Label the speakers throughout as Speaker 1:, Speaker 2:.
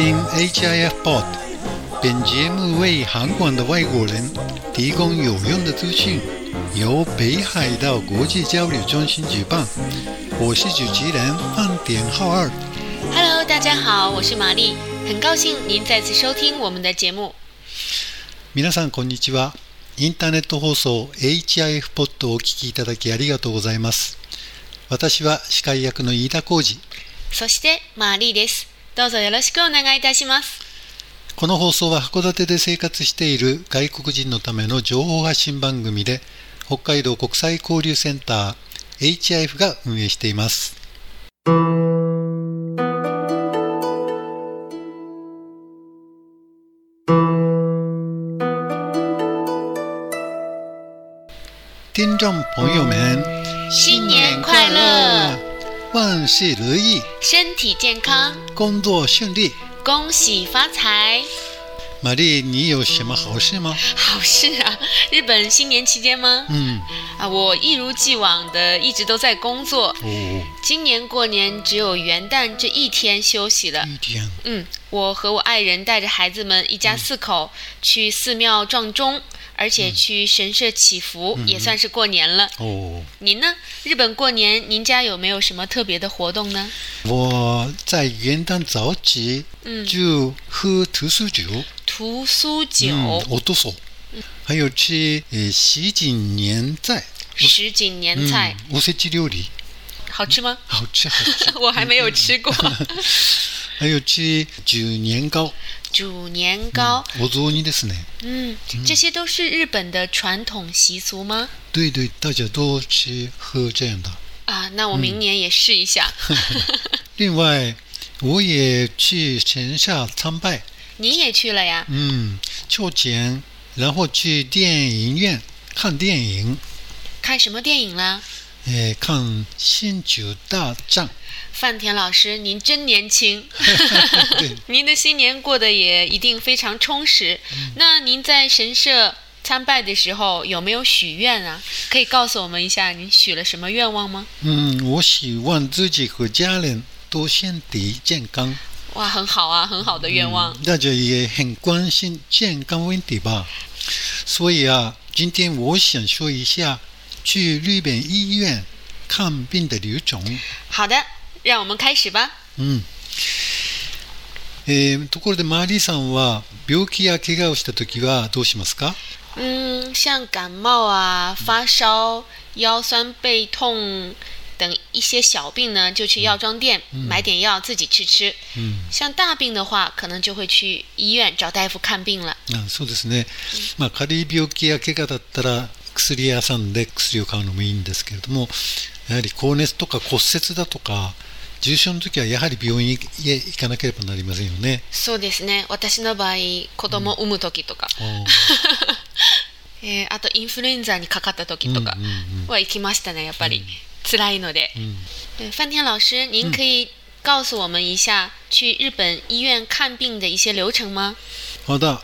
Speaker 1: 听 HIF Pod。本节目为韩国的外国人提供有用的资讯，由北海道国际交流中心举办。我是主持人范典浩二。
Speaker 2: Hello，大家好，我是玛丽，很高兴您再次收听我们的节目。
Speaker 1: 皆さんこんにちは。インターネット放送 HIF ポッドをお聞きいただきありがとうございます。私は司会役の飯田浩二。
Speaker 2: そしてマーリーです。どうぞよろしくお願いいたします。
Speaker 1: この放送は函館で生活している外国人のための情報発信番組で、北海道国際交流センター HIF が運営しています。听众朋友们，
Speaker 2: 新年快乐！
Speaker 1: 万事如意，
Speaker 2: 身体健康，
Speaker 1: 工作顺利。
Speaker 2: 恭喜发财！
Speaker 1: 玛丽，你有什么好事吗？
Speaker 2: 好事啊！日本新年期间吗？
Speaker 1: 嗯，
Speaker 2: 啊，我一如既往的一直都在工作。
Speaker 1: 哦，
Speaker 2: 今年过年只有元旦这一天休息了。
Speaker 1: 一天，
Speaker 2: 嗯，我和我爱人带着孩子们一家四口去寺庙撞钟，而且去神社祈福，也算是过年了。
Speaker 1: 哦，
Speaker 2: 您呢？日本过年，您家有没有什么特别的活动呢？
Speaker 1: 我在元旦早起
Speaker 2: 嗯，
Speaker 1: 就喝特殊酒，
Speaker 2: 屠苏酒、
Speaker 1: 嗯，我都说，还有吃呃喜景年菜，
Speaker 2: 什锦年菜，
Speaker 1: 嗯，おせち料理，
Speaker 2: 好吃吗？
Speaker 1: 好吃好吃。
Speaker 2: 我还没有吃过。
Speaker 1: 还有吃九年糕，
Speaker 2: 煮年糕，
Speaker 1: お雑煮ですね。
Speaker 2: 嗯，这些都是日本的传统习俗吗？
Speaker 1: 对对，大家都吃喝这样的。
Speaker 2: 啊，那我明年也试一下。
Speaker 1: 另外，我也去神社参拜，
Speaker 2: 你也去了呀？
Speaker 1: 嗯，抽钱，然后去电影院看电影，
Speaker 2: 看什么电影啦？
Speaker 1: 呃，看《星球大战》。
Speaker 2: 范田老师，您真年轻。您的新年过得也一定非常充实。那您在神社参拜的时候有没有许愿啊？可以告诉我们一下您许了什么愿望吗？
Speaker 1: 嗯，我希望自己和家人都身体健康。
Speaker 2: 哇，很好啊，很好的愿望。
Speaker 1: 大家也很关心健康问题吧？所以啊，今天我想说一下去日本医院看病的流程。
Speaker 2: 好的，让我们开始吧。
Speaker 1: 嗯，えところでマリさんは病気やけがをしたときはどうしますか？
Speaker 2: 嗯，像感冒啊、发烧、腰酸背痛等一些小病呢，就去药妆店买点药自己去吃。
Speaker 1: 嗯，
Speaker 2: 像大病的话，可能就会去医院找大夫看病了。
Speaker 1: あ、そうですね。まあ軽い病気やけがだったら。薬屋さんで薬を買うのもいいんですけれどもやはり高熱とか骨折だとか重症の時はやはり病院へ行かなければなりませんよね。
Speaker 2: そうですね。私の場合、子供を産む時とか、
Speaker 1: あ
Speaker 2: えーあとインフルエンザにかかった時とか
Speaker 1: うんうんうん
Speaker 2: は行きましたね。やっぱり、辛いので。
Speaker 1: ーうん
Speaker 2: 对，范天老师，您可以告诉我们一下去日本医院看病的一些流程吗？
Speaker 1: まだ、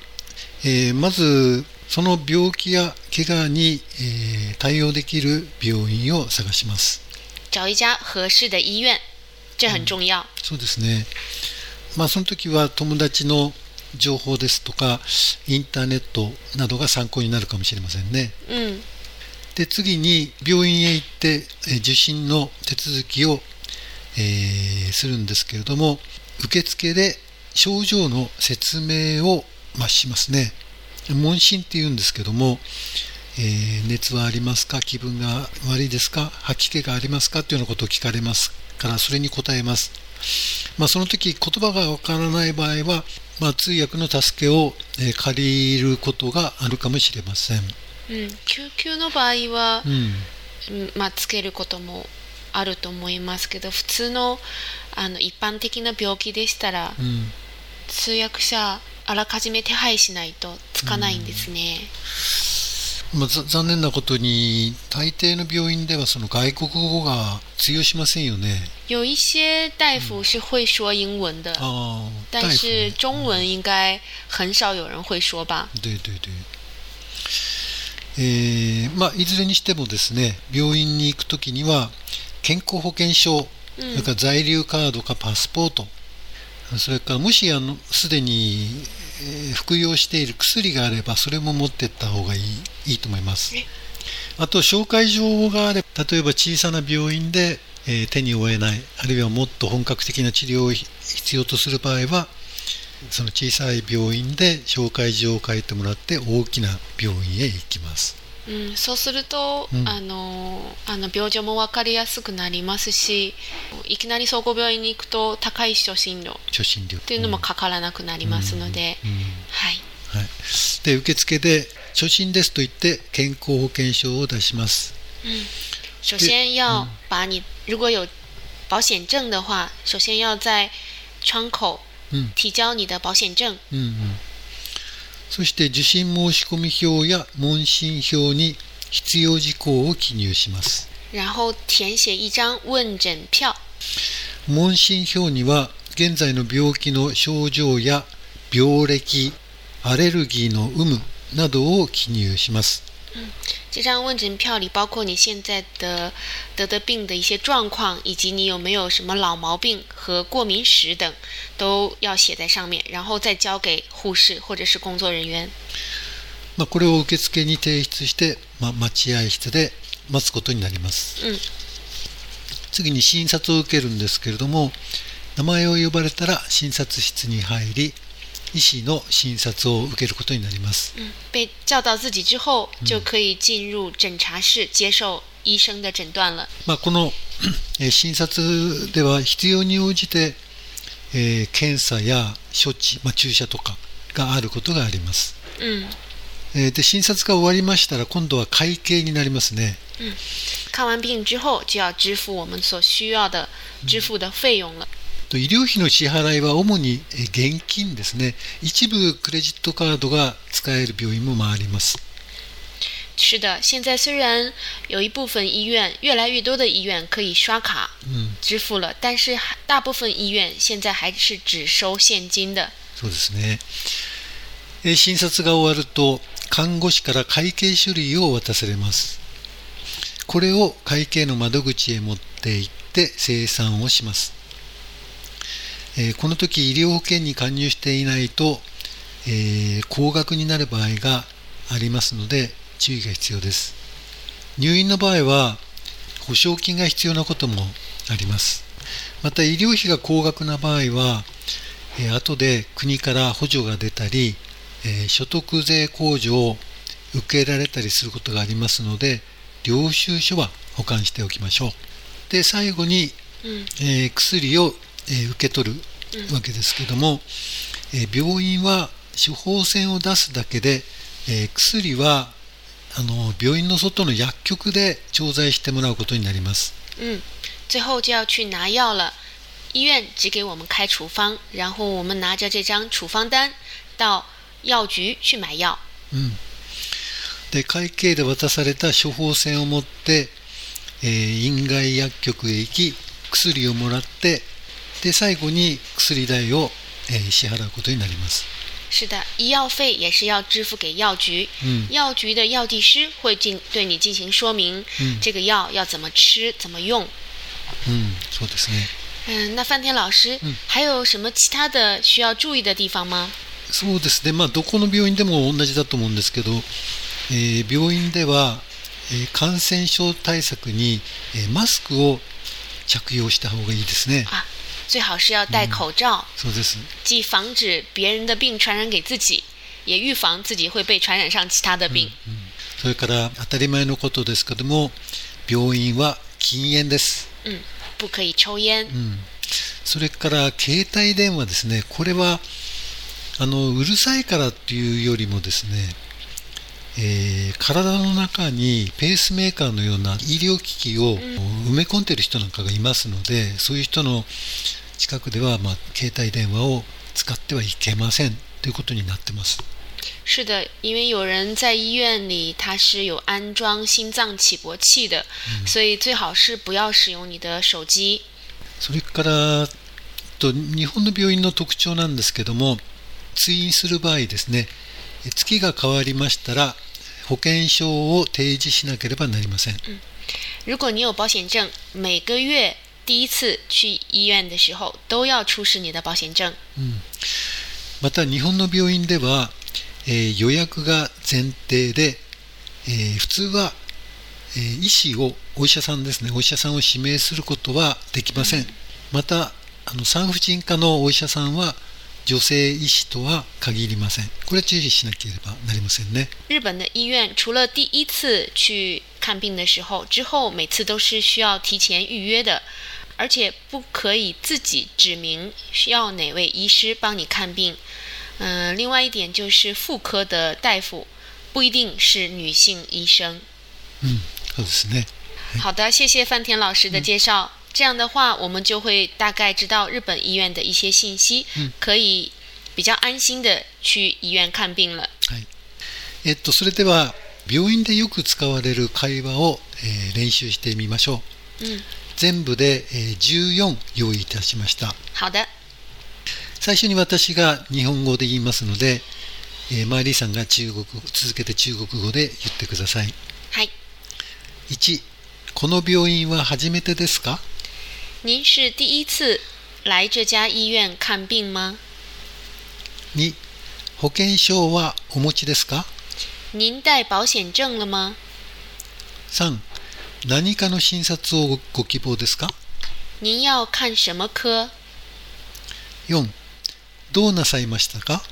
Speaker 1: えーまずその病気や怪我に、えー対応できる病院を探します。
Speaker 2: 找一家合适的医院，这很重要。
Speaker 1: そうですね。まあその時は友達の情報ですとかインターネットなどが参考になるかもしれませんね。
Speaker 2: 嗯，
Speaker 1: で次に病院へ行ってえー受診の手続きを、えーするんですけれども受付で症状の説明を、まあ、しますね問診っていうんですけども、えー熱はありますか？気分が悪いですか？吐き気がありますか？というようなことを聞かれます。からそれに答えます、まあ、その時言葉がわからない場合は、まあ、通訳の助けを、えー借りることがあるかもしれません、
Speaker 2: うん、救急の場合は
Speaker 1: う、ん。
Speaker 2: うんまあつけることもあると思いますけど、普通のあの一般的な病気でしたら、
Speaker 1: うん。
Speaker 2: 通訳者あらかじめ手配しないとつかないんですね。
Speaker 1: まあ、ざ残念なことに大抵の病院ではその外国語が通用しませんよね。
Speaker 2: 有一些大夫是会说英文的，
Speaker 1: ああ、
Speaker 2: 但是
Speaker 1: ね
Speaker 2: 中文应该很少有人会说吧？
Speaker 1: 对对对。えーまあ、いずれにしてもですね病院に行くときには健康保険証、それから在留カードかパスポートそれからもしあのすでに、えー服用している薬があればそれも持っていった方がいいいいと思います。あと紹介状があれば例えば小さな病院で、えー手に負えないあるいはもっと本格的な治療を必要とする場合はその小さい病院で紹介状を書いてもらって大きな病院へ行きます
Speaker 2: うん、そうすると、
Speaker 1: うん。
Speaker 2: あのあの病状も分かりやすくなりますしいきなり総合病院に行くと高い初診料っ
Speaker 1: 初診料。
Speaker 2: ていうのもかからなくなりますので、
Speaker 1: うん。
Speaker 2: はい、
Speaker 1: はい、で受付で初診ですと言って健康保険証を出します。
Speaker 2: 首先要把你如果有保险证的话，首先要在窗口
Speaker 1: うん
Speaker 2: 提交你的保险证，
Speaker 1: うんうんそして受診申込票や問診票に必要事項を記入します
Speaker 2: 然后填写一张问诊票。
Speaker 1: 問診票には現在の病気の症状や病歴アレルギーの有無などを記入します。
Speaker 2: 这张问诊票里包括你现在的得的病的一些状况，以及你有没有什么老毛病和过敏史等，都要写在上面，然后再交给护士或者是工作人员。
Speaker 1: まあ、これを受付に提出して、まあ、待合室で待つことになります、
Speaker 2: うん
Speaker 1: 次に診察を受けるんですけれども名前を呼ばれたら診察室に入り医師の診察を受けることになります。
Speaker 2: 嗯，被叫到自己之后，就可以进入诊查室接受医生的诊断了。
Speaker 1: まあ、この えー診察では必要に応じて、えー検査や処置、まあ、注射とかがあることがあります、
Speaker 2: 嗯，
Speaker 1: えーで診察が終わりましたら今度は会計になりますね。
Speaker 2: 看完病之后就要支付我们所需要的支付的费用了。
Speaker 1: と医療費の支払いは主にえー現金ですね。一部クレジットカードが使える病院もまああります。
Speaker 2: 是的，现在虽然有一部分医院，越来越多的医院可以刷卡
Speaker 1: うん
Speaker 2: 支付了，但是还大部分医院现在还是只收现金的。
Speaker 1: そうですね、えー診察が終わると看護師から会計書類を渡されます。これを会計の窓口へ持って行って精算をします、えーこの時医療保険に加入していないと、えー高額になる場合がありますので注意が必要です。入院の場合は保証金が必要なこともあります。また医療費が高額な場合はえー後で国から補助が出たり、えー所得税控除を受けられたりすることがありますので領収書は保管しておきましょう。で最後に、
Speaker 2: 嗯
Speaker 1: えー薬を、えー受け取るわけですけども、えー病院は処方箋を出すだけで、えー薬はあの病院の外の薬局で調剤してもらうことになります
Speaker 2: 嗯，最后就要去拿药了。医院只给我们开处方，然后我们拿着这张处方单到药局去买药。
Speaker 1: うん、で会計で渡された処方箋を持って、えー院外薬局へ行き薬をもらってで最後に薬代を、えー支払うことになります。
Speaker 2: 是的，医药费也是要支付给药局。
Speaker 1: 嗯。
Speaker 2: 药局的药剂师会进对你进行说明，
Speaker 1: 嗯。
Speaker 2: 这个药要怎么吃、怎么用。
Speaker 1: うんそうですね。
Speaker 2: 嗯，那范天老师，还有什么其他的需要注意的地方吗？
Speaker 1: そうですね。まあどこの病院でも同じだと思うんですけど、えー病院では、えー感染症対策に、えーマスクを着用した方がいいですね。
Speaker 2: 啊，最好是要戴口罩，
Speaker 1: そうです
Speaker 2: 既防止别人的病传染给自己，也预防自己会被传染上其他的病。
Speaker 1: それから当たり前のことですけども病院は禁煙です。
Speaker 2: 嗯，不可以抽烟。
Speaker 1: うん、それから携帯電話ですね、これはあのうるさいからっていうよりもですね、えー体の中にペースメーカーのような医療機器を埋め込んでいる人なんかがいますので、そういう人の近くでは、まあ、携帯電話を使ってはいけませんということになってます。
Speaker 2: 是的，因为有人在医院里他是有安装心脏起搏器的，所以最好是不要使用你的手机。
Speaker 1: それからと日本の病院の特徴なんですけども通院する場合ですねえ月が変わりましたら保険証を提示しなければなりません。
Speaker 2: 如果你有保险证，每个月第一次去医院的时候都要出示你的保险证。
Speaker 1: また日本の病院では、えー予約が前提で、えー普通は、えー医師をお医者さんですね。お医者さんを指名することはできません、またあの産婦人科のお医者さんは女性医師とは限りませんこれは注意しなければなりませんね
Speaker 2: 日本的医院除了第一次去看病的时候，之后每次都是需要提前预约的，而且不可以自己指明需要哪位医师帮你看病。嗯、另外一点就是妇科的大夫不一定是女性医生。
Speaker 1: そうですね
Speaker 2: 好的，谢谢范田老师的介绍。这样的话，我们就会大概知道日本医院的一些信息，可以比较安心的去医院看病了。
Speaker 1: はい。えっとそれでは病院でよく使われる会話を、えー練習してみましょう、
Speaker 2: うん。
Speaker 1: 全部で、えー14用意いたしました。
Speaker 2: 好的，
Speaker 1: 最初に私が日本語で言いますので、えーマーリーさんが中国続けて中国語で言ってください。
Speaker 2: 嗨
Speaker 1: ，1この病院は初めてですか？
Speaker 2: 您是第一次来这家医院看病吗
Speaker 1: ？2保険証はお持ちですか？
Speaker 2: 您带保险证了吗
Speaker 1: ？3何かの診察をごご希望ですか？
Speaker 2: 您要看什么科
Speaker 1: ？4どうなさいましたか？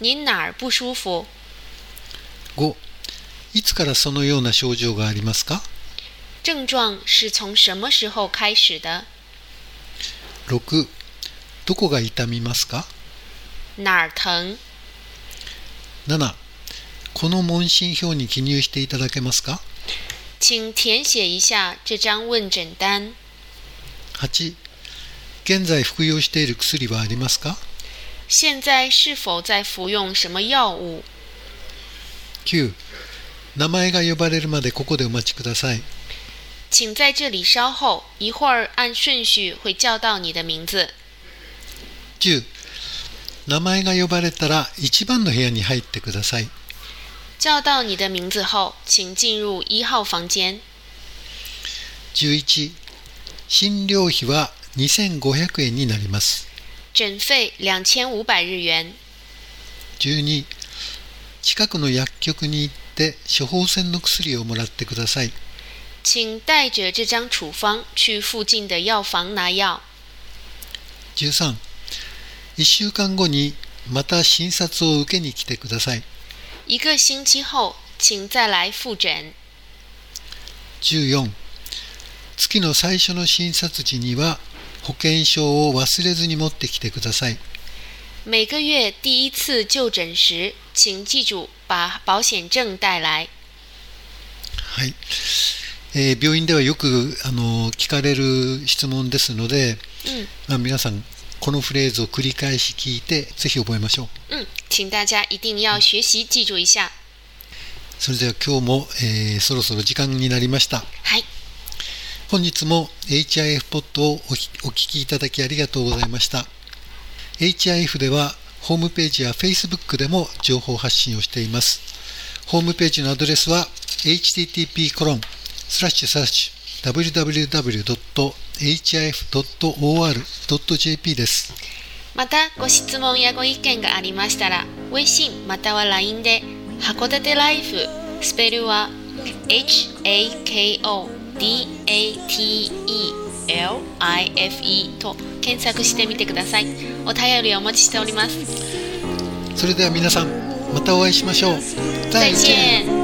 Speaker 2: 您哪儿不舒服
Speaker 1: ？5いつからそのような症状がありますか？
Speaker 2: 症状是从什么时候开始的
Speaker 1: ？6どこが痛みますか？
Speaker 2: 哪儿疼
Speaker 1: ？7この問診票に記入していただけますか？
Speaker 2: 请填写一下这张问诊单。
Speaker 1: 8現在服用している薬はありますか？
Speaker 2: 现在是否在服用什么药物
Speaker 1: ？9名前が呼ばれるまでここでお待ちください
Speaker 2: 请在这里稍后，一会儿按顺序会叫到你的名字。
Speaker 1: 10名前が呼ばれたら1番の部屋に入ってください
Speaker 2: 叫到你的名字后，请进入一号房间。
Speaker 1: 11診療費は2500円になります
Speaker 2: 诊费两千五百日元。
Speaker 1: 12近くの薬局に行って処方箋の薬をもらってください
Speaker 2: 请带着这张处方去附近的药房拿药。
Speaker 1: 13 1週間後にまた診察を受けに来てください
Speaker 2: 一个星期后，请再来复诊。
Speaker 1: 14月の最初の診察時には保険証を忘れずに持ってきてください
Speaker 2: 每个月第一次就诊时，请记住把保险证带来。
Speaker 1: はい、えー病院ではよくあの聞かれる質問ですので、
Speaker 2: 嗯
Speaker 1: まあ、皆さんこのフレーズを繰り返し聞いてぜひ覚えましょう。
Speaker 2: 嗯，请大家一定要学习记住一下。
Speaker 1: それでは今日も、えーそろそろ時間になりました。
Speaker 2: 嗨，
Speaker 1: 本日も HIF ポッドをお聞きいただきありがとうございました。HIF ではホームページや Facebook でも情報発信をしています。ホームページのアドレスは http コロンスラッシュスラッシュ www.hif.or.jp です
Speaker 2: またご質問やご意見がありましたら、微信または LINE で函館ライフスペルは HAKODATELIFE と検索してみてください。お便りお待ちしております。
Speaker 1: それでは皆さんまたお会いしましょう
Speaker 2: 再见。